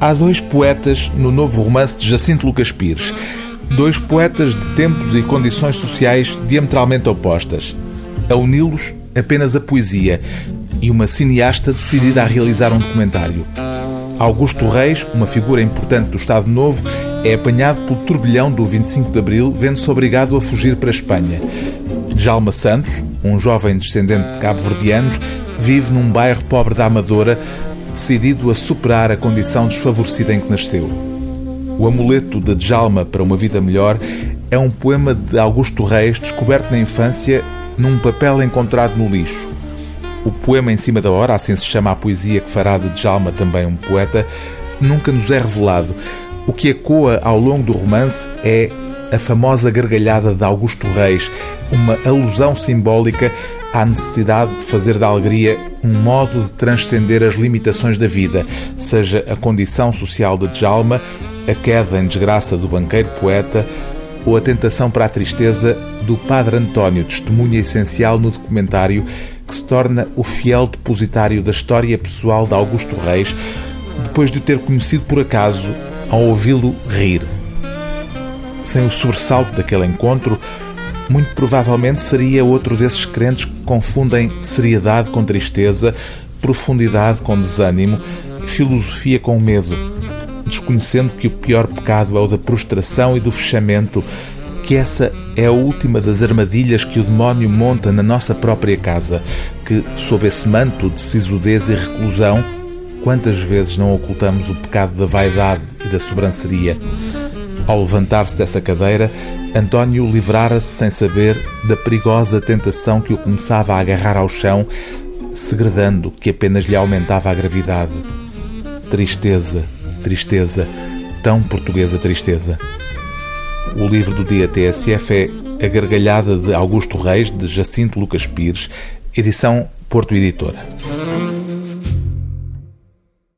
Há dois poetas no novo romance de Jacinto Lucas Pires. Dois poetas de tempos e condições sociais diametralmente opostas. A uni-los apenas a poesia e uma cineasta decidida a realizar um documentário. Augusto Reis, uma figura importante do Estado Novo, é apanhado pelo turbilhão do 25 de Abril, vendo-se obrigado a fugir para a Espanha. Djalma Santos, um jovem descendente de cabo-verdianos, vive num bairro pobre da Amadora, decidido a superar a condição desfavorecida em que nasceu. O amuleto de Djalma para uma vida melhor é um poema de Augusto Reis descoberto na infância num papel encontrado no lixo. O poema em cima da hora, assim se chama a poesia que fará de Djalma também um poeta, nunca nos é revelado. O que ecoa ao longo do romance é a famosa gargalhada de Augusto Reis, uma alusão simbólica à necessidade de fazer da alegria um modo de transcender as limitações da vida, seja a condição social de Djalma, a queda em desgraça do banqueiro poeta ou a tentação para a tristeza do Padre António, testemunha essencial no documentário que se torna o fiel depositário da história pessoal de Augusto Reis, depois de o ter conhecido por acaso ao ouvi-lo rir. Sem o sobressalto daquele encontro, muito provavelmente seria outro desses crentes que confundem seriedade com tristeza, profundidade com desânimo, filosofia com medo, desconhecendo que o pior pecado é o da prostração e do fechamento, que essa é a última das armadilhas que o demónio monta na nossa própria casa, que, sob esse manto de sisudez e reclusão, quantas vezes não ocultamos o pecado da vaidade e da sobranceria? Ao levantar-se dessa cadeira, António livrara-se sem saber da perigosa tentação que o começava a agarrar ao chão, segredando que apenas lhe aumentava a gravidade. Tristeza, tristeza, tão portuguesa tristeza. O livro do dia TSF é A Gargalhada de Augusto Reis, de Jacinto Lucas Pires, edição Porto Editora.